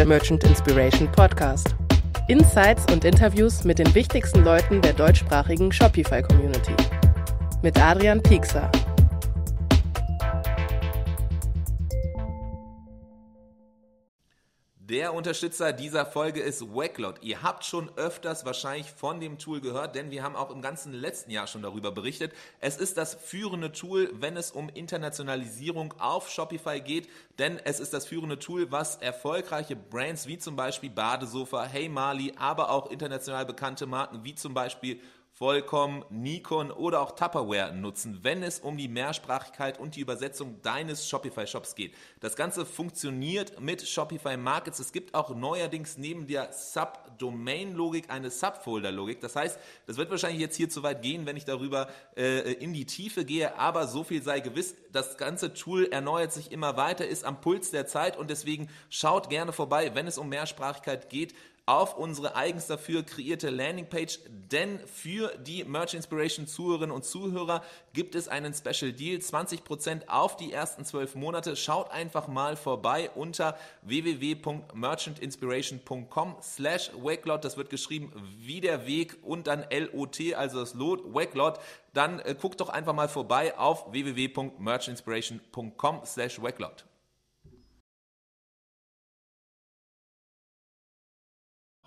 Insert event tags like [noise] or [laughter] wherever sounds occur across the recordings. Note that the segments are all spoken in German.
der Merchant Inspiration Podcast. Insights und Interviews mit den wichtigsten Leuten der deutschsprachigen Shopify-Community. Mit Adrian Piekser. Der Unterstützer dieser Folge ist Wacklot. Ihr habt schon öfters wahrscheinlich von dem Tool gehört, denn wir haben auch im ganzen letzten Jahr schon darüber berichtet. Es ist das führende Tool, wenn es um Internationalisierung auf Shopify geht, denn es ist das führende Tool, was erfolgreiche Brands wie zum Beispiel Badesofa, Hey Mali, aber auch international bekannte Marken wie zum Beispiel Vollkommen, Nikon oder auch Tupperware nutzen, wenn es um die Mehrsprachigkeit und die Übersetzung deines Shopify-Shops geht. Das Ganze funktioniert mit Shopify Markets. Es gibt auch neuerdings neben der Subdomain-Logik eine Subfolder-Logik. Das heißt, das wird wahrscheinlich jetzt hier zu weit gehen, wenn ich darüber äh, in die Tiefe gehe, aber so viel sei gewiss, das ganze Tool erneuert sich immer weiter, ist am Puls der Zeit und deswegen schaut gerne vorbei, wenn es um Mehrsprachigkeit geht auf unsere eigens dafür kreierte Landingpage, denn für die Merch Inspiration Zuhörerinnen und Zuhörer gibt es einen Special Deal, 20% auf die ersten 12 Monate. Schaut einfach mal vorbei unter www.merchantinspiration.com slash Wakelot, das wird geschrieben wie der Weg und dann L-O-T, also das Lot, Wakelot. Dann äh, guckt doch einfach mal vorbei auf www.merchantinspiration.com slash Wakelot.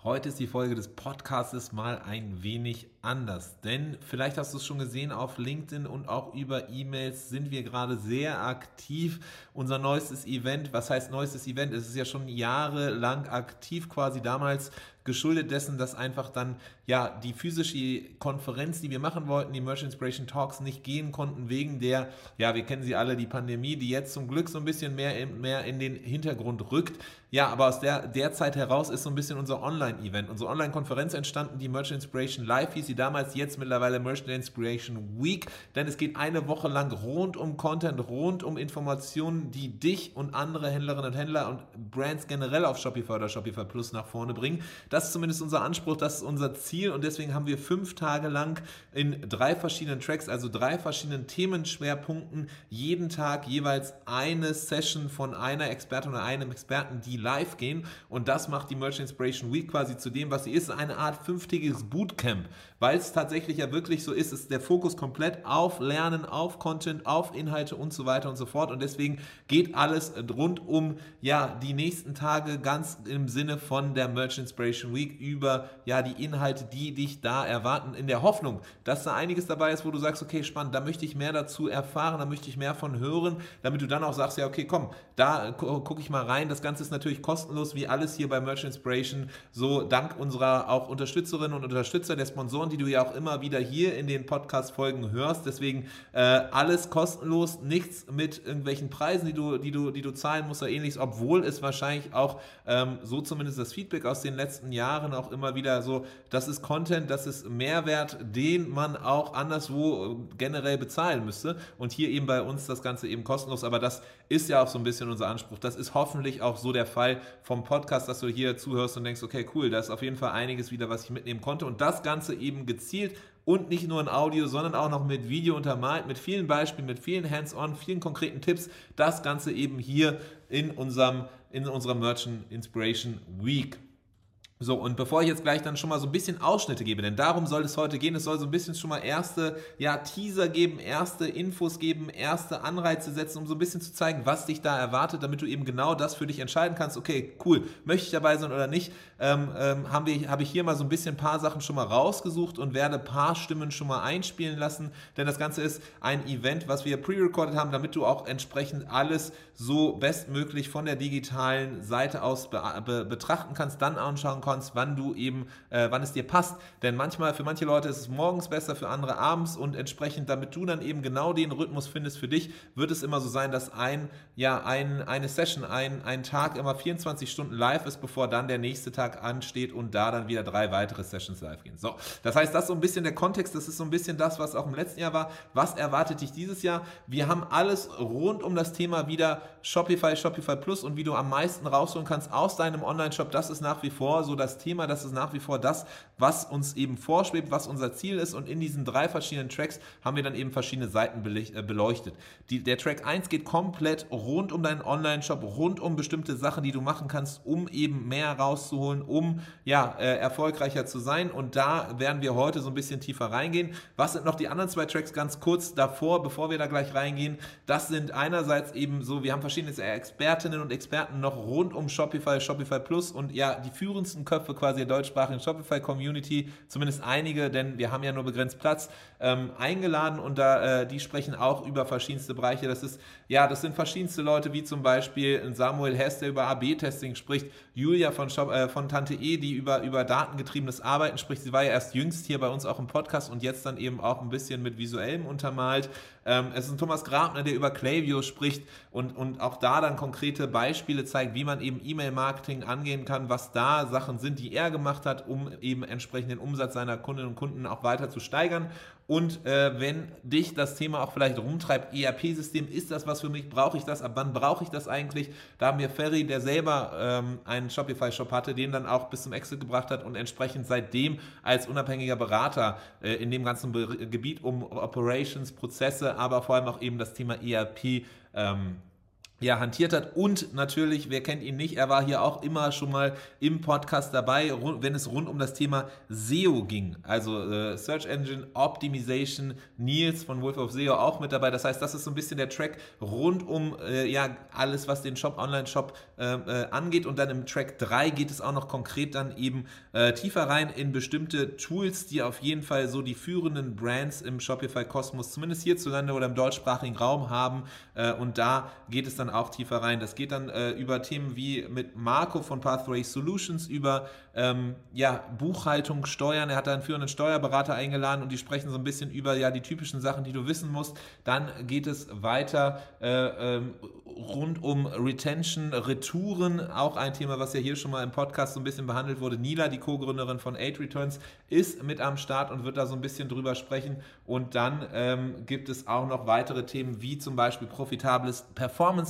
Heute ist die Folge des Podcasts mal ein wenig anders, denn vielleicht hast du es schon gesehen auf LinkedIn und auch über E-Mails sind wir gerade sehr aktiv. Unser neuestes Event, was heißt neuestes Event? Es ist ja schon jahrelang aktiv quasi damals geschuldet dessen, dass einfach dann ja die physische Konferenz, die wir machen wollten, die Merch Inspiration Talks, nicht gehen konnten wegen der, ja, wir kennen sie alle, die Pandemie, die jetzt zum Glück so ein bisschen mehr in, mehr in den Hintergrund rückt. Ja, aber aus der, der Zeit heraus ist so ein bisschen unser Online-Event, unsere Online-Konferenz entstanden, die Merch Inspiration Live hieß sie damals, jetzt mittlerweile Merch Inspiration Week, denn es geht eine Woche lang rund um Content, rund um Informationen, die dich und andere Händlerinnen und Händler und Brands generell auf Shopify oder Shopify Plus nach vorne bringen. Das ist zumindest unser Anspruch, das ist unser Ziel und deswegen haben wir fünf Tage lang in drei verschiedenen Tracks, also drei verschiedenen Themenschwerpunkten, jeden Tag jeweils eine Session von einer Expertin oder einem Experten, die live gehen und das macht die Merchant Inspiration Week quasi zu dem, was sie ist, eine Art fünftägiges Bootcamp, weil es tatsächlich ja wirklich so ist, ist der Fokus komplett auf Lernen, auf Content, auf Inhalte und so weiter und so fort und deswegen geht alles rund um ja die nächsten Tage ganz im Sinne von der Merchant Inspiration Week über ja die Inhalte, die dich da erwarten, in der Hoffnung, dass da einiges dabei ist, wo du sagst, okay, spannend, da möchte ich mehr dazu erfahren, da möchte ich mehr von hören, damit du dann auch sagst, ja, okay, komm, da gucke ich mal rein. Das Ganze ist natürlich kostenlos, wie alles hier bei Merch Inspiration, so dank unserer auch Unterstützerinnen und Unterstützer, der Sponsoren, die du ja auch immer wieder hier in den Podcast-Folgen hörst. Deswegen äh, alles kostenlos, nichts mit irgendwelchen Preisen, die du, die du, die du zahlen musst oder ähnliches, obwohl es wahrscheinlich auch ähm, so zumindest das Feedback aus den letzten Jahren auch immer wieder so, das ist Content, das ist Mehrwert, den man auch anderswo äh, generell bezahlen müsste. Und hier eben bei uns das Ganze eben kostenlos. Aber das ist ja auch so ein bisschen unser Anspruch. Das ist hoffentlich auch so der Fall vom Podcast, dass du hier zuhörst und denkst, okay, cool, da ist auf jeden Fall einiges wieder, was ich mitnehmen konnte. Und das Ganze eben gezielt und nicht nur in Audio, sondern auch noch mit Video untermalt, mit vielen Beispielen, mit vielen Hands-on, vielen konkreten Tipps. Das Ganze eben hier in unserem in unserer Merchant Inspiration Week. So, und bevor ich jetzt gleich dann schon mal so ein bisschen Ausschnitte gebe, denn darum soll es heute gehen, es soll so ein bisschen schon mal erste ja, Teaser geben, erste Infos geben, erste Anreize setzen, um so ein bisschen zu zeigen, was dich da erwartet, damit du eben genau das für dich entscheiden kannst, okay, cool, möchte ich dabei sein oder nicht, ähm, ähm, haben wir, habe ich hier mal so ein bisschen ein paar Sachen schon mal rausgesucht und werde ein paar Stimmen schon mal einspielen lassen, denn das Ganze ist ein Event, was wir pre-recorded haben, damit du auch entsprechend alles so bestmöglich von der digitalen Seite aus be be betrachten kannst, dann anschauen kannst, wann du eben, äh, wann es dir passt. Denn manchmal, für manche Leute ist es morgens besser, für andere abends und entsprechend, damit du dann eben genau den Rhythmus findest für dich, wird es immer so sein, dass ein, ja, ein, eine Session, ein, ein Tag immer 24 Stunden live ist, bevor dann der nächste Tag ansteht und da dann wieder drei weitere Sessions live gehen. So, das heißt, das ist so ein bisschen der Kontext, das ist so ein bisschen das, was auch im letzten Jahr war. Was erwartet dich dieses Jahr? Wir haben alles rund um das Thema wieder Shopify, Shopify Plus und wie du am meisten rausholen kannst aus deinem Online-Shop. Das ist nach wie vor so das Thema, das ist nach wie vor das, was uns eben vorschwebt, was unser Ziel ist und in diesen drei verschiedenen Tracks haben wir dann eben verschiedene Seiten äh, beleuchtet. Die, der Track 1 geht komplett rund um deinen Online-Shop, rund um bestimmte Sachen, die du machen kannst, um eben mehr rauszuholen, um ja, äh, erfolgreicher zu sein und da werden wir heute so ein bisschen tiefer reingehen. Was sind noch die anderen zwei Tracks ganz kurz davor, bevor wir da gleich reingehen? Das sind einerseits eben so, wir haben verschiedene Expertinnen und Experten noch rund um Shopify, Shopify Plus und ja, die führendsten Köpfe quasi der deutschsprachigen Shopify-Community, zumindest einige, denn wir haben ja nur begrenzt Platz, ähm, eingeladen und da, äh, die sprechen auch über verschiedenste Bereiche. Das ist, ja, das sind verschiedenste Leute, wie zum Beispiel Samuel Hess, der über AB-Testing spricht, Julia von, Shop, äh, von Tante E, die über, über datengetriebenes Arbeiten spricht. Sie war ja erst jüngst hier bei uns auch im Podcast und jetzt dann eben auch ein bisschen mit visuellem untermalt. Ähm, es ist ein Thomas Grabner, der über Klaviyo spricht und, und auch da dann konkrete Beispiele zeigt, wie man eben E-Mail-Marketing angehen kann, was da Sachen sind, die er gemacht hat, um eben entsprechend den Umsatz seiner Kundinnen und Kunden auch weiter zu steigern. Und äh, wenn dich das Thema auch vielleicht rumtreibt, ERP-System, ist das was für mich? Brauche ich das? Ab wann brauche ich das eigentlich? Da haben wir Ferry, der selber ähm, einen Shopify-Shop hatte, den dann auch bis zum Exit gebracht hat und entsprechend seitdem als unabhängiger Berater äh, in dem ganzen Be Gebiet um Operations, Prozesse, aber vor allem auch eben das Thema ERP ähm, ja, hantiert hat. Und natürlich, wer kennt ihn nicht, er war hier auch immer schon mal im Podcast dabei, wenn es rund um das Thema SEO ging. Also äh, Search Engine Optimization. Nils von Wolf of SEO auch mit dabei. Das heißt, das ist so ein bisschen der Track rund um äh, ja, alles, was den Shop, Online-Shop äh, äh angeht. Und dann im Track 3 geht es auch noch konkret dann eben äh, tiefer rein in bestimmte Tools, die auf jeden Fall so die führenden Brands im Shopify-Kosmos, zumindest hierzulande oder im deutschsprachigen Raum haben. Äh, und da geht es dann auch tiefer rein. Das geht dann äh, über Themen wie mit Marco von Pathway Solutions, über ähm, ja, Buchhaltung, Steuern. Er hat da einen führenden Steuerberater eingeladen und die sprechen so ein bisschen über ja, die typischen Sachen, die du wissen musst. Dann geht es weiter äh, ähm, rund um Retention, Retouren, auch ein Thema, was ja hier schon mal im Podcast so ein bisschen behandelt wurde. Nila, die Co-Gründerin von Aid Returns, ist mit am Start und wird da so ein bisschen drüber sprechen. Und dann ähm, gibt es auch noch weitere Themen, wie zum Beispiel profitables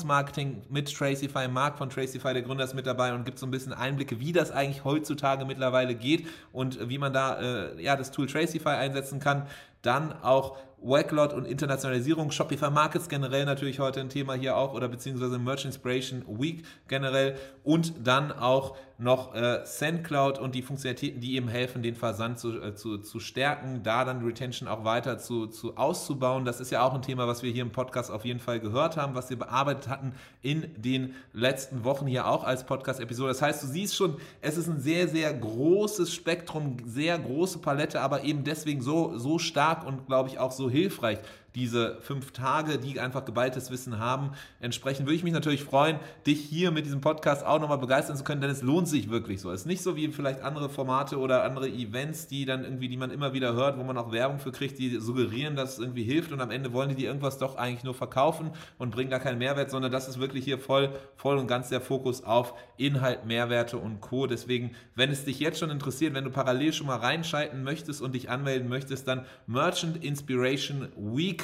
Performance-Marketing mit Tracify. Mark von Tracify, der Gründer, ist mit dabei und gibt so ein bisschen Einblicke, wie das eigentlich heutzutage mittlerweile geht und wie man da äh, ja, das Tool Tracify einsetzen kann. Dann auch Wacklot und Internationalisierung, Shopify Markets generell natürlich heute ein Thema hier auch oder beziehungsweise Merch Inspiration Week generell und dann auch noch äh, SendCloud und die Funktionalitäten, die eben helfen, den Versand zu, äh, zu, zu stärken, da dann Retention auch weiter zu, zu auszubauen. Das ist ja auch ein Thema, was wir hier im Podcast auf jeden Fall gehört haben, was wir bearbeitet hatten in den letzten Wochen hier auch als Podcast-Episode. Das heißt, du siehst schon, es ist ein sehr, sehr großes Spektrum, sehr große Palette, aber eben deswegen so, so stark und glaube ich auch so hilfreich diese fünf Tage, die einfach geballtes Wissen haben. Entsprechend würde ich mich natürlich freuen, dich hier mit diesem Podcast auch nochmal begeistern zu können, denn es lohnt sich wirklich so. Es ist nicht so wie vielleicht andere Formate oder andere Events, die dann irgendwie, die man immer wieder hört, wo man auch Werbung für kriegt, die suggerieren, dass es irgendwie hilft und am Ende wollen die dir irgendwas doch eigentlich nur verkaufen und bringen gar keinen Mehrwert, sondern das ist wirklich hier voll, voll und ganz der Fokus auf Inhalt, Mehrwerte und Co. Deswegen, wenn es dich jetzt schon interessiert, wenn du parallel schon mal reinschalten möchtest und dich anmelden möchtest, dann Merchant Inspiration Week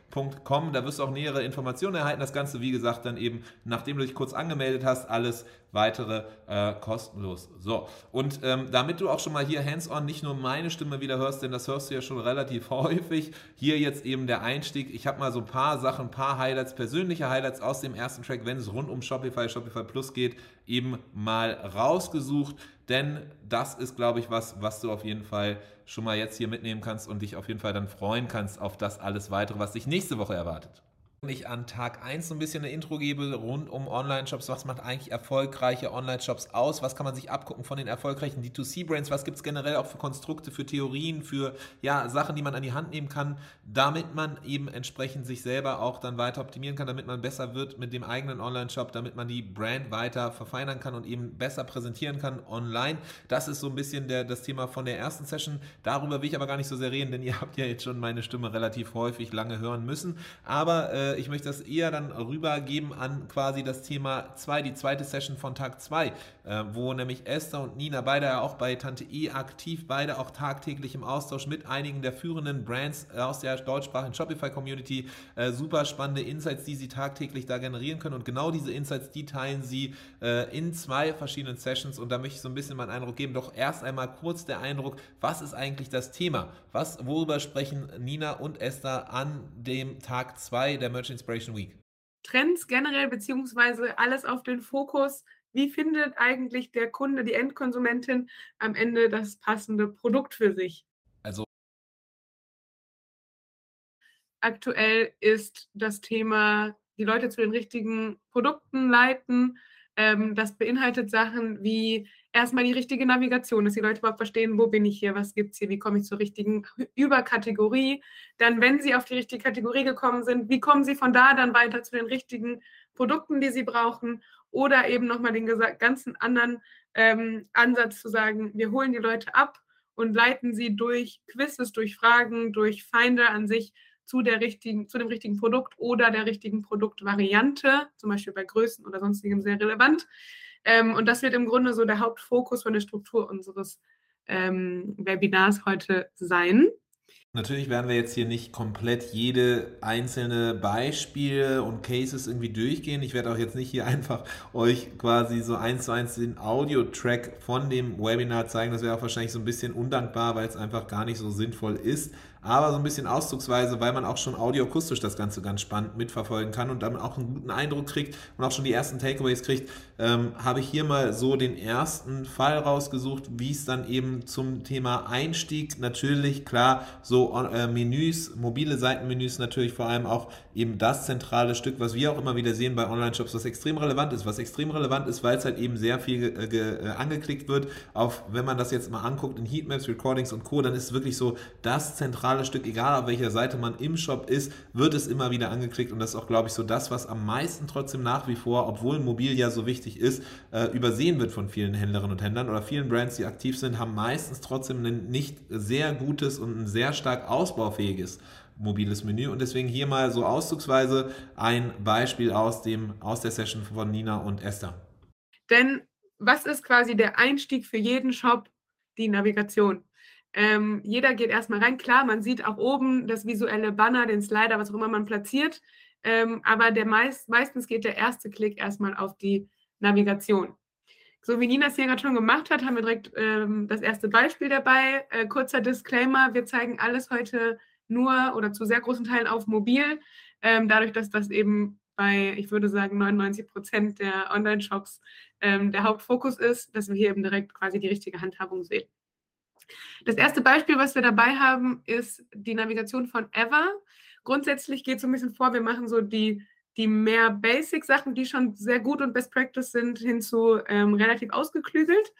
www.ecom. Da wirst du auch nähere Informationen erhalten. Das Ganze, wie gesagt, dann eben, nachdem du dich kurz angemeldet hast, alles weitere äh, kostenlos. So, und ähm, damit du auch schon mal hier hands-on nicht nur meine Stimme wieder hörst, denn das hörst du ja schon relativ [laughs] häufig, hier jetzt eben der Einstieg. Ich habe mal so ein paar Sachen, ein paar Highlights, persönliche Highlights aus dem ersten Track, wenn es rund um Shopify, Shopify Plus geht, eben mal rausgesucht. Denn das ist, glaube ich, was, was du auf jeden Fall schon mal jetzt hier mitnehmen kannst und dich auf jeden Fall dann freuen kannst auf das alles weitere, was dich nächste Woche erwartet ich an Tag 1 so ein bisschen eine Intro gebe rund um Online-Shops. Was macht eigentlich erfolgreiche Online-Shops aus? Was kann man sich abgucken von den erfolgreichen D2C-Brands? Was gibt es generell auch für Konstrukte, für Theorien, für ja, Sachen, die man an die Hand nehmen kann, damit man eben entsprechend sich selber auch dann weiter optimieren kann, damit man besser wird mit dem eigenen Online-Shop, damit man die Brand weiter verfeinern kann und eben besser präsentieren kann online. Das ist so ein bisschen der, das Thema von der ersten Session. Darüber will ich aber gar nicht so sehr reden, denn ihr [laughs] habt ja jetzt schon meine Stimme relativ häufig lange hören müssen. Aber äh, äh, ich möchte das eher dann rübergeben an quasi das Thema 2, die zweite Session von Tag 2, äh, wo nämlich Esther und Nina beide ja auch bei Tante E aktiv, beide auch tagtäglich im Austausch mit einigen der führenden Brands aus der deutschsprachigen Shopify-Community, äh, super spannende Insights, die sie tagtäglich da generieren können. Und genau diese Insights, die teilen sie äh, in zwei verschiedenen Sessions. Und da möchte ich so ein bisschen meinen Eindruck geben, doch erst einmal kurz der Eindruck, was ist eigentlich das Thema? Was, worüber sprechen Nina und Esther an dem Tag 2 der Merch Inspiration Week? Trends generell, beziehungsweise alles auf den Fokus. Wie findet eigentlich der Kunde, die Endkonsumentin am Ende das passende Produkt für sich? Also aktuell ist das Thema, die Leute zu den richtigen Produkten leiten. Ähm, das beinhaltet Sachen wie erstmal die richtige Navigation, dass die Leute überhaupt verstehen, wo bin ich hier, was gibt es hier, wie komme ich zur richtigen Überkategorie. Dann, wenn sie auf die richtige Kategorie gekommen sind, wie kommen sie von da dann weiter zu den richtigen Produkten, die sie brauchen. Oder eben nochmal den ganzen anderen ähm, Ansatz zu sagen, wir holen die Leute ab und leiten sie durch Quizzes, durch Fragen, durch Feinde an sich zu, der richtigen, zu dem richtigen Produkt oder der richtigen Produktvariante, zum Beispiel bei Größen oder sonstigem sehr relevant. Ähm, und das wird im Grunde so der Hauptfokus von der Struktur unseres ähm, Webinars heute sein. Natürlich werden wir jetzt hier nicht komplett jede einzelne Beispiele und Cases irgendwie durchgehen. Ich werde auch jetzt nicht hier [laughs] einfach euch quasi so eins zu eins den Audio-Track von dem Webinar zeigen. Das wäre auch wahrscheinlich so ein bisschen undankbar, weil es einfach gar nicht so sinnvoll ist aber so ein bisschen auszugsweise, weil man auch schon audioakustisch das Ganze ganz spannend mitverfolgen kann und dann auch einen guten Eindruck kriegt und auch schon die ersten Takeaways kriegt, ähm, habe ich hier mal so den ersten Fall rausgesucht, wie es dann eben zum Thema Einstieg natürlich, klar, so äh, Menüs, mobile Seitenmenüs natürlich vor allem auch eben das zentrale Stück, was wir auch immer wieder sehen bei Online-Shops, was extrem relevant ist, was extrem relevant ist, weil es halt eben sehr viel äh, äh, angeklickt wird, auf, wenn man das jetzt mal anguckt in Heatmaps, Recordings und Co., dann ist wirklich so das zentrale zentrales Stück, egal auf welcher Seite man im Shop ist, wird es immer wieder angeklickt und das ist auch, glaube ich, so das, was am meisten trotzdem nach wie vor, obwohl mobil ja so wichtig ist, äh, übersehen wird von vielen Händlerinnen und Händlern oder vielen Brands, die aktiv sind, haben meistens trotzdem ein nicht sehr gutes und ein sehr stark ausbaufähiges mobiles Menü und deswegen hier mal so auszugsweise ein Beispiel aus, dem, aus der Session von Nina und Esther. Denn was ist quasi der Einstieg für jeden Shop? Die Navigation. Ähm, jeder geht erstmal rein. Klar, man sieht auch oben das visuelle Banner, den Slider, was auch immer man platziert. Ähm, aber der meist, meistens geht der erste Klick erstmal auf die Navigation. So wie Nina es hier gerade schon gemacht hat, haben wir direkt ähm, das erste Beispiel dabei. Äh, kurzer Disclaimer, wir zeigen alles heute nur oder zu sehr großen Teilen auf mobil. Ähm, dadurch, dass das eben bei, ich würde sagen, 99 Prozent der Online-Shops ähm, der Hauptfokus ist, dass wir hier eben direkt quasi die richtige Handhabung sehen. Das erste Beispiel, was wir dabei haben, ist die Navigation von Ever. Grundsätzlich geht es so ein bisschen vor, wir machen so die, die mehr Basic-Sachen, die schon sehr gut und Best Practice sind, hinzu ähm, relativ ausgeklügelt.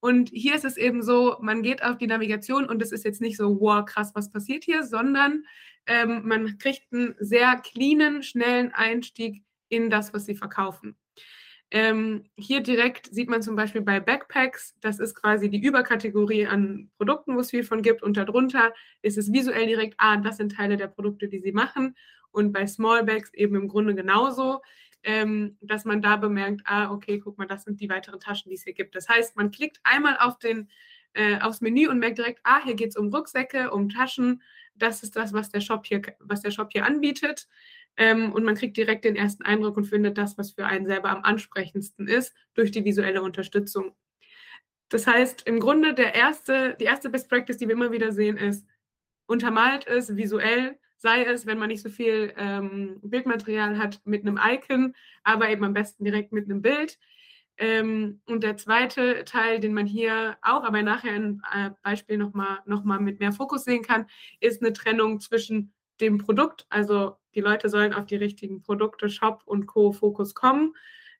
Und hier ist es eben so, man geht auf die Navigation und es ist jetzt nicht so, wow, krass, was passiert hier, sondern ähm, man kriegt einen sehr cleanen, schnellen Einstieg in das, was sie verkaufen. Ähm, hier direkt sieht man zum Beispiel bei Backpacks, das ist quasi die Überkategorie an Produkten, wo es viel von gibt. Und darunter ist es visuell direkt, ah, das sind Teile der Produkte, die sie machen. Und bei Smallbags eben im Grunde genauso, ähm, dass man da bemerkt, ah, okay, guck mal, das sind die weiteren Taschen, die es hier gibt. Das heißt, man klickt einmal auf den, äh, aufs Menü und merkt direkt, ah, hier geht es um Rucksäcke, um Taschen. Das ist das, was der Shop hier, was der Shop hier anbietet. Ähm, und man kriegt direkt den ersten Eindruck und findet das, was für einen selber am ansprechendsten ist, durch die visuelle Unterstützung. Das heißt, im Grunde der erste, die erste Best Practice, die wir immer wieder sehen, ist, untermalt es visuell, sei es, wenn man nicht so viel ähm, Bildmaterial hat, mit einem Icon, aber eben am besten direkt mit einem Bild. Ähm, und der zweite Teil, den man hier auch, aber nachher ein äh, Beispiel nochmal noch mal mit mehr Fokus sehen kann, ist eine Trennung zwischen dem Produkt, also die Leute sollen auf die richtigen Produkte, Shop und Co. Fokus kommen,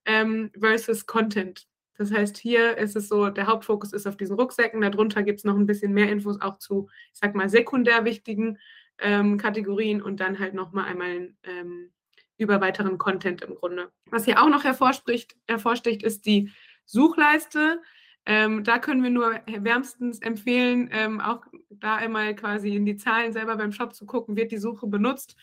ähm, versus Content. Das heißt, hier ist es so, der Hauptfokus ist auf diesen Rucksäcken. Darunter gibt es noch ein bisschen mehr Infos auch zu, ich sag mal, sekundär wichtigen ähm, Kategorien und dann halt nochmal einmal ähm, über weiteren Content im Grunde. Was hier auch noch hervorsticht, hervorsticht ist die Suchleiste. Ähm, da können wir nur wärmstens empfehlen, ähm, auch da einmal quasi in die Zahlen selber beim Shop zu gucken, wird die Suche benutzt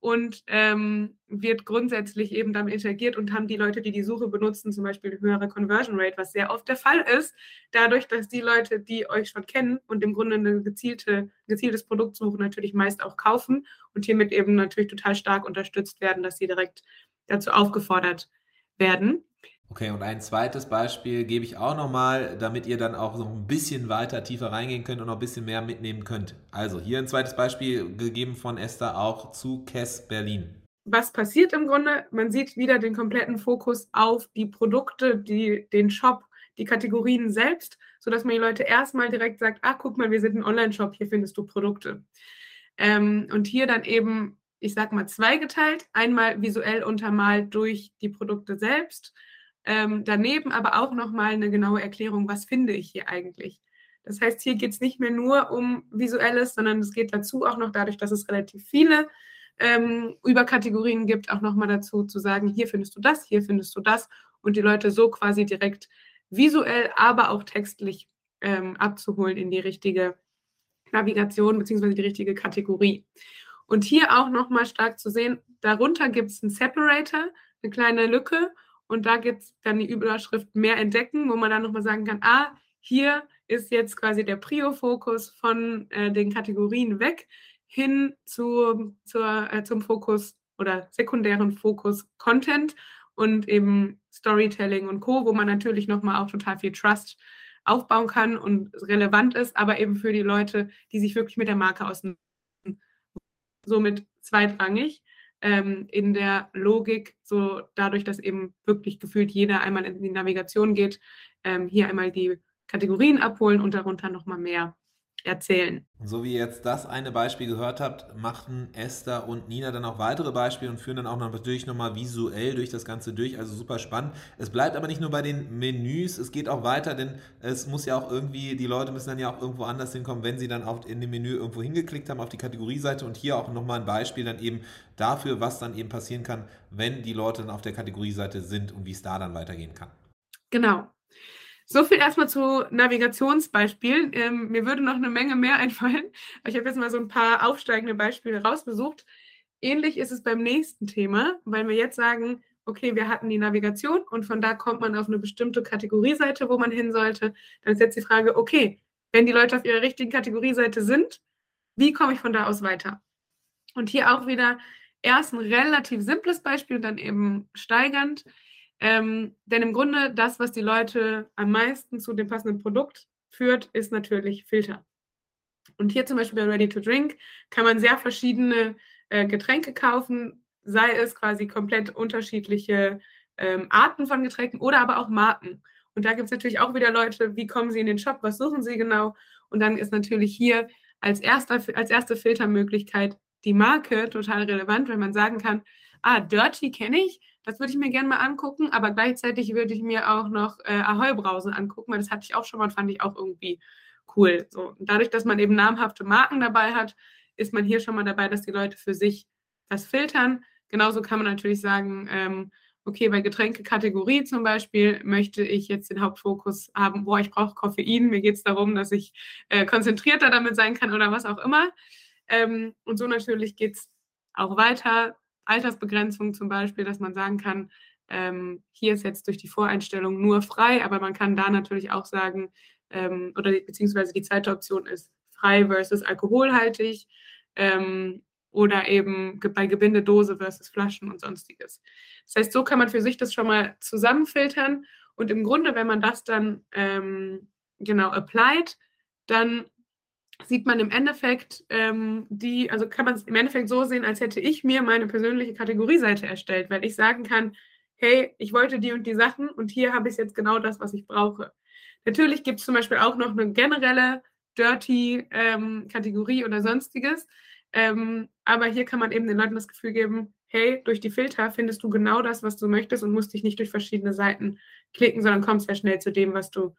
und ähm, wird grundsätzlich eben damit interagiert und haben die Leute, die die Suche benutzen, zum Beispiel eine höhere Conversion Rate, was sehr oft der Fall ist, dadurch, dass die Leute, die euch schon kennen und im Grunde ein gezielte, gezieltes Produkt suchen, natürlich meist auch kaufen und hiermit eben natürlich total stark unterstützt werden, dass sie direkt dazu aufgefordert werden. Okay, und ein zweites Beispiel gebe ich auch nochmal, damit ihr dann auch noch ein bisschen weiter tiefer reingehen könnt und noch ein bisschen mehr mitnehmen könnt. Also hier ein zweites Beispiel gegeben von Esther auch zu Kess Berlin. Was passiert im Grunde? Man sieht wieder den kompletten Fokus auf die Produkte, die, den Shop, die Kategorien selbst, sodass man die Leute erstmal direkt sagt, ah, guck mal, wir sind ein Online-Shop, hier findest du Produkte. Ähm, und hier dann eben, ich sag mal, zweigeteilt. Einmal visuell untermalt durch die Produkte selbst ähm, daneben aber auch nochmal eine genaue Erklärung, was finde ich hier eigentlich. Das heißt, hier geht es nicht mehr nur um Visuelles, sondern es geht dazu auch noch dadurch, dass es relativ viele ähm, Überkategorien gibt, auch nochmal dazu zu sagen, hier findest du das, hier findest du das und die Leute so quasi direkt visuell, aber auch textlich ähm, abzuholen in die richtige Navigation bzw. die richtige Kategorie. Und hier auch nochmal stark zu sehen, darunter gibt es einen Separator, eine kleine Lücke und da gibt es dann die Überschrift mehr entdecken, wo man dann nochmal sagen kann, ah, hier ist jetzt quasi der Prio-Fokus von äh, den Kategorien weg hin zu, zur, äh, zum Fokus oder sekundären Fokus Content und eben Storytelling und Co., wo man natürlich nochmal auch total viel Trust aufbauen kann und relevant ist, aber eben für die Leute, die sich wirklich mit der Marke auseinandersetzen. Somit zweitrangig ähm, in der Logik, so dadurch, dass eben wirklich gefühlt jeder einmal in die Navigation geht, ähm, hier einmal die Kategorien abholen und darunter nochmal mehr erzählen. So wie ihr jetzt das eine Beispiel gehört habt, machten Esther und Nina dann auch weitere Beispiele und führen dann auch natürlich nochmal visuell durch das Ganze durch. Also super spannend. Es bleibt aber nicht nur bei den Menüs, es geht auch weiter, denn es muss ja auch irgendwie, die Leute müssen dann ja auch irgendwo anders hinkommen, wenn sie dann auch in dem Menü irgendwo hingeklickt haben auf die Kategorieseite und hier auch nochmal ein Beispiel dann eben dafür, was dann eben passieren kann, wenn die Leute dann auf der Kategorieseite sind und wie es da dann weitergehen kann. Genau. So viel erstmal zu Navigationsbeispielen. Ähm, mir würde noch eine Menge mehr [laughs] einfallen. Ich habe jetzt mal so ein paar aufsteigende Beispiele rausbesucht. Ähnlich ist es beim nächsten Thema, weil wir jetzt sagen, okay, wir hatten die Navigation und von da kommt man auf eine bestimmte Kategorieseite, wo man hin sollte. Dann ist jetzt die Frage, okay, wenn die Leute auf ihrer richtigen Kategorieseite sind, wie komme ich von da aus weiter? Und hier auch wieder erst ein relativ simples Beispiel, dann eben steigernd. Ähm, denn im Grunde das, was die Leute am meisten zu dem passenden Produkt führt, ist natürlich Filter. Und hier zum Beispiel bei Ready to Drink kann man sehr verschiedene äh, Getränke kaufen, sei es quasi komplett unterschiedliche ähm, Arten von Getränken oder aber auch Marken. Und da gibt es natürlich auch wieder Leute, wie kommen sie in den Shop, was suchen sie genau? Und dann ist natürlich hier als, erster, als erste Filtermöglichkeit die Marke total relevant, wenn man sagen kann, ah, Dirty kenne ich, das würde ich mir gerne mal angucken, aber gleichzeitig würde ich mir auch noch äh, Ahoi-Brausen angucken, weil das hatte ich auch schon mal und fand ich auch irgendwie cool. So, dadurch, dass man eben namhafte Marken dabei hat, ist man hier schon mal dabei, dass die Leute für sich das filtern. Genauso kann man natürlich sagen, ähm, okay, bei Getränkekategorie zum Beispiel möchte ich jetzt den Hauptfokus haben, boah, ich brauche Koffein, mir geht es darum, dass ich äh, konzentrierter damit sein kann oder was auch immer. Ähm, und so natürlich geht es auch weiter. Altersbegrenzung zum Beispiel, dass man sagen kann, ähm, hier ist jetzt durch die Voreinstellung nur frei, aber man kann da natürlich auch sagen, ähm, oder beziehungsweise die zweite Option ist frei versus alkoholhaltig ähm, oder eben bei Gebindedose versus Flaschen und sonstiges. Das heißt, so kann man für sich das schon mal zusammenfiltern und im Grunde, wenn man das dann ähm, genau applied, dann sieht man im Endeffekt ähm, die, also kann man es im Endeffekt so sehen, als hätte ich mir meine persönliche Kategorieseite erstellt, weil ich sagen kann, hey, ich wollte die und die Sachen und hier habe ich jetzt genau das, was ich brauche. Natürlich gibt es zum Beispiel auch noch eine generelle Dirty-Kategorie ähm, oder sonstiges, ähm, aber hier kann man eben den Leuten das Gefühl geben, hey, durch die Filter findest du genau das, was du möchtest und musst dich nicht durch verschiedene Seiten klicken, sondern kommst sehr schnell zu dem, was du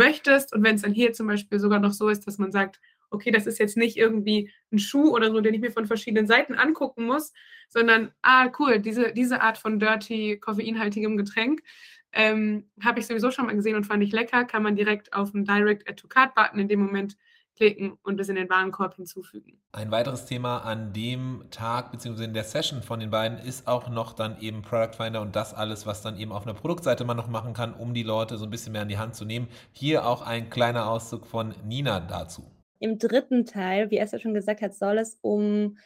möchtest. Und wenn es dann hier zum Beispiel sogar noch so ist, dass man sagt, okay, das ist jetzt nicht irgendwie ein Schuh oder so, den ich mir von verschiedenen Seiten angucken muss, sondern, ah, cool, diese, diese Art von dirty, koffeinhaltigem Getränk ähm, habe ich sowieso schon mal gesehen und fand ich lecker, kann man direkt auf den Direct Add to Card Button in dem Moment klicken und es in den Warenkorb hinzufügen. Ein weiteres Thema an dem Tag bzw. in der Session von den beiden ist auch noch dann eben Product Finder und das alles, was dann eben auf einer Produktseite man noch machen kann, um die Leute so ein bisschen mehr an die Hand zu nehmen. Hier auch ein kleiner Auszug von Nina dazu. Im dritten Teil, wie Esther schon gesagt hat, soll es um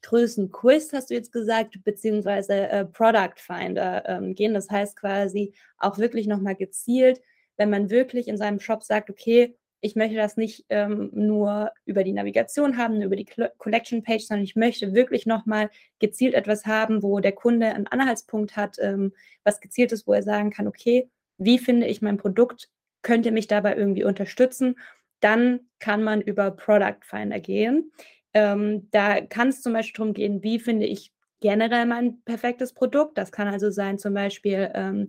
Größenquiz, hast du jetzt gesagt, beziehungsweise äh, Product Finder ähm, gehen. Das heißt quasi auch wirklich nochmal gezielt, wenn man wirklich in seinem Shop sagt, okay, ich möchte das nicht ähm, nur über die Navigation haben, über die Collection Page, sondern ich möchte wirklich nochmal gezielt etwas haben, wo der Kunde einen Anhaltspunkt hat, ähm, was gezielt ist, wo er sagen kann, okay, wie finde ich mein Produkt, könnt ihr mich dabei irgendwie unterstützen? Dann kann man über Product Finder gehen. Ähm, da kann es zum Beispiel darum gehen, wie finde ich generell mein perfektes Produkt. Das kann also sein, zum Beispiel ähm,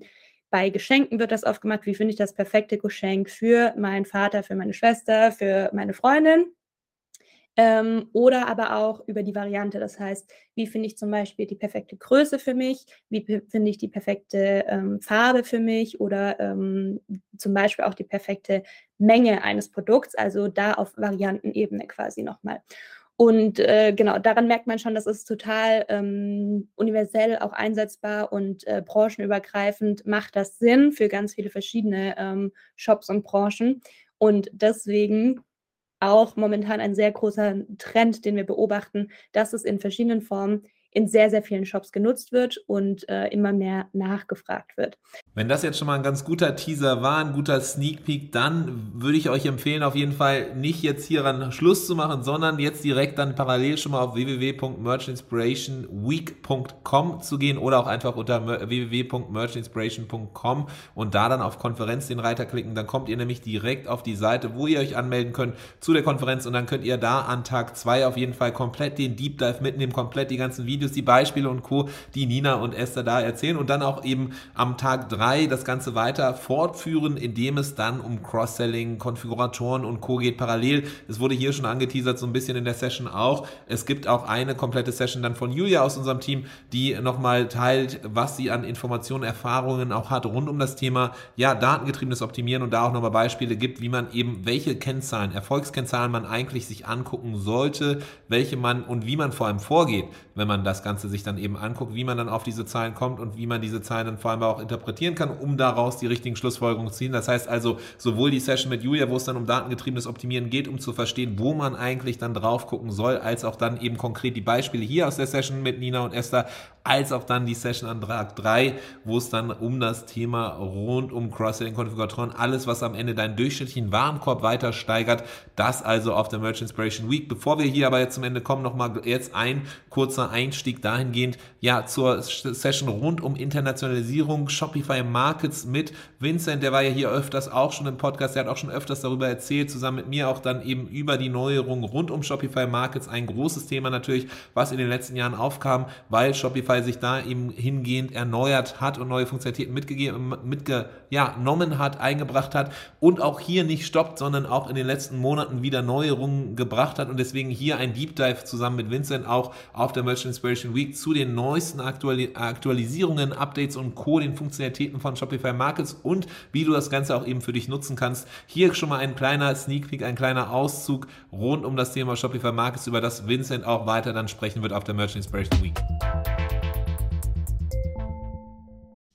bei Geschenken wird das oft gemacht, wie finde ich das perfekte Geschenk für meinen Vater, für meine Schwester, für meine Freundin. Ähm, oder aber auch über die Variante, das heißt, wie finde ich zum Beispiel die perfekte Größe für mich, wie finde ich die perfekte ähm, Farbe für mich? Oder ähm, zum Beispiel auch die perfekte Menge eines Produkts, also da auf Variantenebene quasi nochmal. Und äh, genau, daran merkt man schon, das ist total ähm, universell auch einsetzbar und äh, branchenübergreifend macht das Sinn für ganz viele verschiedene ähm, Shops und Branchen. Und deswegen auch momentan ein sehr großer Trend, den wir beobachten, dass es in verschiedenen Formen in sehr, sehr vielen Shops genutzt wird und äh, immer mehr nachgefragt wird. Wenn das jetzt schon mal ein ganz guter Teaser war, ein guter Sneak Peek, dann würde ich euch empfehlen, auf jeden Fall nicht jetzt hieran Schluss zu machen, sondern jetzt direkt dann parallel schon mal auf www.merchinspirationweek.com zu gehen oder auch einfach unter www.merchinspiration.com und da dann auf Konferenz den Reiter klicken. Dann kommt ihr nämlich direkt auf die Seite, wo ihr euch anmelden könnt zu der Konferenz und dann könnt ihr da an Tag zwei auf jeden Fall komplett den Deep Dive mitnehmen, komplett die ganzen Videos die Beispiele und Co., die Nina und Esther da erzählen und dann auch eben am Tag drei das Ganze weiter fortführen, indem es dann um Cross-Selling, Konfiguratoren und Co. geht parallel. Es wurde hier schon angeteasert, so ein bisschen in der Session auch. Es gibt auch eine komplette Session dann von Julia aus unserem Team, die nochmal teilt, was sie an Informationen, Erfahrungen auch hat rund um das Thema, ja, datengetriebenes Optimieren und da auch nochmal Beispiele gibt, wie man eben welche Kennzahlen, Erfolgskennzahlen man eigentlich sich angucken sollte, welche man und wie man vor allem vorgeht, wenn man das Ganze sich dann eben anguckt, wie man dann auf diese Zahlen kommt und wie man diese Zahlen dann vor allem auch interpretieren kann, um daraus die richtigen Schlussfolgerungen zu ziehen. Das heißt also, sowohl die Session mit Julia, wo es dann um datengetriebenes Optimieren geht, um zu verstehen, wo man eigentlich dann drauf gucken soll, als auch dann eben konkret die Beispiele hier aus der Session mit Nina und Esther, als auch dann die Session an Tag 3, wo es dann um das Thema rund um Cross-Selling-Konfiguratoren, alles, was am Ende deinen durchschnittlichen Warenkorb weiter steigert, das also auf der Merch Inspiration Week. Bevor wir hier aber jetzt zum Ende kommen, nochmal jetzt ein kurzer Einstieg dahingehend, ja, zur Session rund um Internationalisierung, Shopify Markets mit Vincent, der war ja hier öfters auch schon im Podcast, der hat auch schon öfters darüber erzählt, zusammen mit mir auch dann eben über die Neuerungen rund um Shopify Markets, ein großes Thema natürlich, was in den letzten Jahren aufkam, weil Shopify sich da eben hingehend erneuert hat und neue Funktionalitäten mitgegeben, mitgenommen ja, hat, eingebracht hat und auch hier nicht stoppt, sondern auch in den letzten Monaten wieder Neuerungen gebracht hat. Und deswegen hier ein Deep Dive zusammen mit Vincent auch auf der Merchant Inspiration Week zu den neuesten Aktuali Aktualisierungen, Updates und Co., den Funktionalitäten von Shopify Markets und wie du das Ganze auch eben für dich nutzen kannst. Hier schon mal ein kleiner Sneak Peek, ein kleiner Auszug rund um das Thema Shopify Markets, über das Vincent auch weiter dann sprechen wird auf der Merchant Inspiration Week.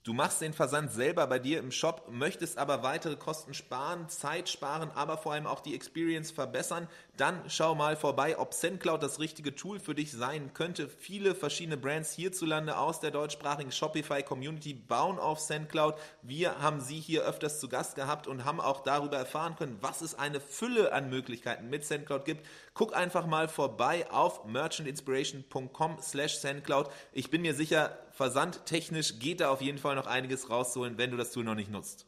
Du machst den Versand selber bei dir im Shop, möchtest aber weitere Kosten sparen, Zeit sparen, aber vor allem auch die Experience verbessern, dann schau mal vorbei, ob SendCloud das richtige Tool für dich sein könnte. Viele verschiedene Brands hierzulande aus der deutschsprachigen Shopify Community bauen auf SendCloud. Wir haben sie hier öfters zu Gast gehabt und haben auch darüber erfahren können, was es eine Fülle an Möglichkeiten mit SendCloud gibt. Guck einfach mal vorbei auf merchantinspiration.com slash SendCloud. Ich bin mir sicher, versandtechnisch geht da auf jeden Fall noch einiges rauszuholen, wenn du das Tool noch nicht nutzt.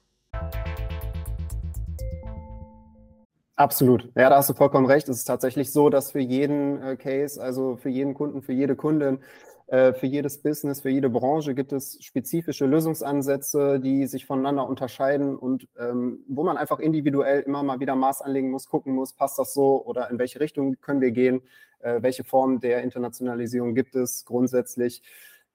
Absolut. Ja, da hast du vollkommen recht. Es ist tatsächlich so, dass für jeden äh, Case, also für jeden Kunden, für jede Kundin, äh, für jedes Business, für jede Branche gibt es spezifische Lösungsansätze, die sich voneinander unterscheiden und ähm, wo man einfach individuell immer mal wieder Maß anlegen muss, gucken muss, passt das so oder in welche Richtung können wir gehen, äh, welche Form der Internationalisierung gibt es grundsätzlich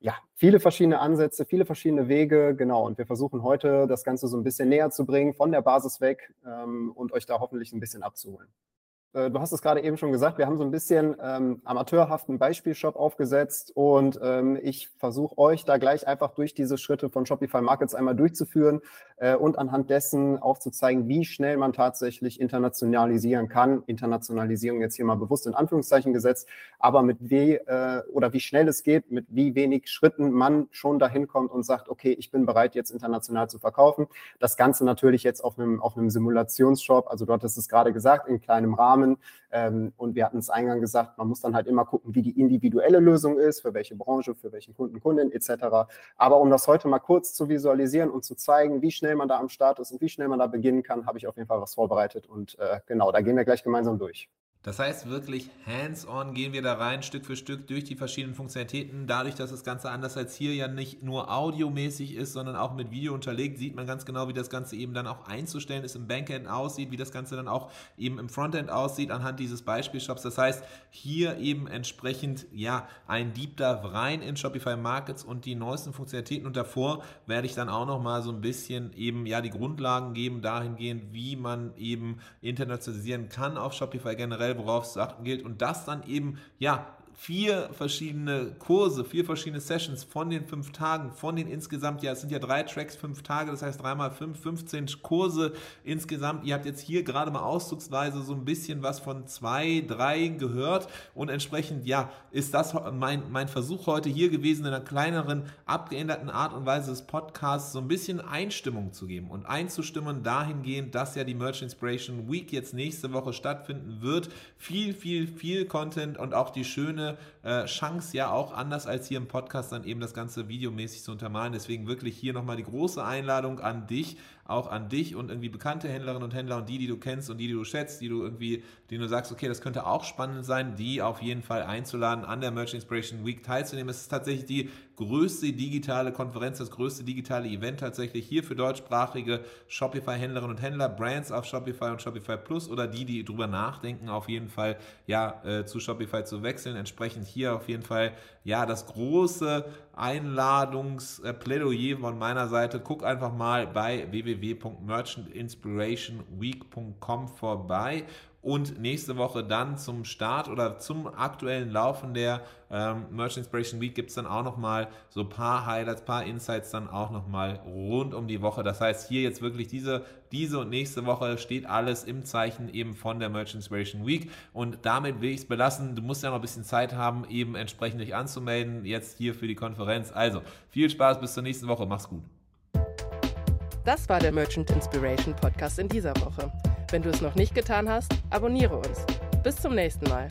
ja, viele verschiedene Ansätze, viele verschiedene Wege, genau. Und wir versuchen heute das Ganze so ein bisschen näher zu bringen, von der Basis weg ähm, und euch da hoffentlich ein bisschen abzuholen. Äh, du hast es gerade eben schon gesagt, wir haben so ein bisschen ähm, amateurhaften Beispielshop aufgesetzt und ähm, ich versuche euch da gleich einfach durch diese Schritte von Shopify Markets einmal durchzuführen äh, und anhand dessen aufzuzeigen, wie schnell man tatsächlich internationalisieren kann. Internationalisierung jetzt hier mal bewusst in Anführungszeichen gesetzt, aber mit wie äh, oder wie schnell es geht, mit wie wenig Schritten man schon dahin kommt und sagt, okay, ich bin bereit, jetzt international zu verkaufen. Das Ganze natürlich jetzt auf einem, auf einem Simulationsshop, also du hattest es gerade gesagt, in kleinem Rahmen. Ähm, und wir hatten es eingangs gesagt, man muss dann halt immer gucken, wie die individuelle Lösung ist, für welche Branche, für welchen Kunden, Kundin etc. Aber um das heute mal kurz zu visualisieren und zu zeigen, wie schnell man da am Start ist und wie schnell man da beginnen kann, habe ich auf jeden Fall was vorbereitet. Und äh, genau, da gehen wir gleich gemeinsam durch. Das heißt wirklich hands-on gehen wir da rein, Stück für Stück durch die verschiedenen Funktionalitäten. Dadurch, dass das Ganze anders als hier ja nicht nur audiomäßig ist, sondern auch mit Video unterlegt, sieht man ganz genau, wie das Ganze eben dann auch einzustellen ist, im Backend aussieht, wie das Ganze dann auch eben im Frontend aussieht anhand dieses Beispielshops. Das heißt, hier eben entsprechend ja ein Deep Dive rein in Shopify Markets und die neuesten Funktionalitäten. Und davor werde ich dann auch noch mal so ein bisschen eben ja die Grundlagen geben dahingehend, wie man eben internationalisieren kann auf Shopify generell worauf es gilt und das dann eben, ja, vier verschiedene Kurse, vier verschiedene Sessions von den fünf Tagen, von den insgesamt, ja, es sind ja drei Tracks, fünf Tage, das heißt dreimal fünf, 15 Kurse insgesamt. Ihr habt jetzt hier gerade mal auszugsweise so ein bisschen was von zwei, drei gehört und entsprechend, ja, ist das mein, mein Versuch heute hier gewesen, in einer kleineren, abgeänderten Art und Weise des Podcasts so ein bisschen Einstimmung zu geben und einzustimmen dahingehend, dass ja die Merch Inspiration Week jetzt nächste Woche stattfinden wird. Viel, viel, viel Content und auch die schöne schöne äh, Chance, ja auch anders als hier im Podcast dann eben das Ganze videomäßig zu untermalen. Deswegen wirklich hier nochmal die große Einladung an dich, auch an dich und irgendwie bekannte Händlerinnen und Händler und die, die du kennst und die, die du schätzt, die du irgendwie, denen du sagst, okay, das könnte auch spannend sein, die auf jeden Fall einzuladen, an der Merch Inspiration Week teilzunehmen. Es ist tatsächlich die größte digitale Konferenz, das größte digitale Event tatsächlich hier für deutschsprachige Shopify-Händlerinnen und Händler, Brands auf Shopify und Shopify Plus oder die, die drüber nachdenken, auf jeden Fall ja äh, zu Shopify zu wechseln. Entsprechend hier auf jeden Fall ja das große Einladungsplädoyer von meiner Seite. Guck einfach mal bei www.merchantinspirationweek.com vorbei und nächste Woche dann zum Start oder zum aktuellen Laufen der ähm, Merchant Inspiration Week gibt es dann auch nochmal so ein paar Highlights, paar Insights dann auch nochmal rund um die Woche. Das heißt, hier jetzt wirklich diese, diese und nächste Woche steht alles im Zeichen eben von der Merchant Inspiration Week und damit will ich es belassen. Du musst ja noch ein bisschen Zeit haben, eben entsprechend dich anzumelden, jetzt hier für die Konferenz. Also viel Spaß bis zur nächsten Woche. Mach's gut. Das war der Merchant Inspiration Podcast in dieser Woche. Wenn du es noch nicht getan hast, abonniere uns. Bis zum nächsten Mal.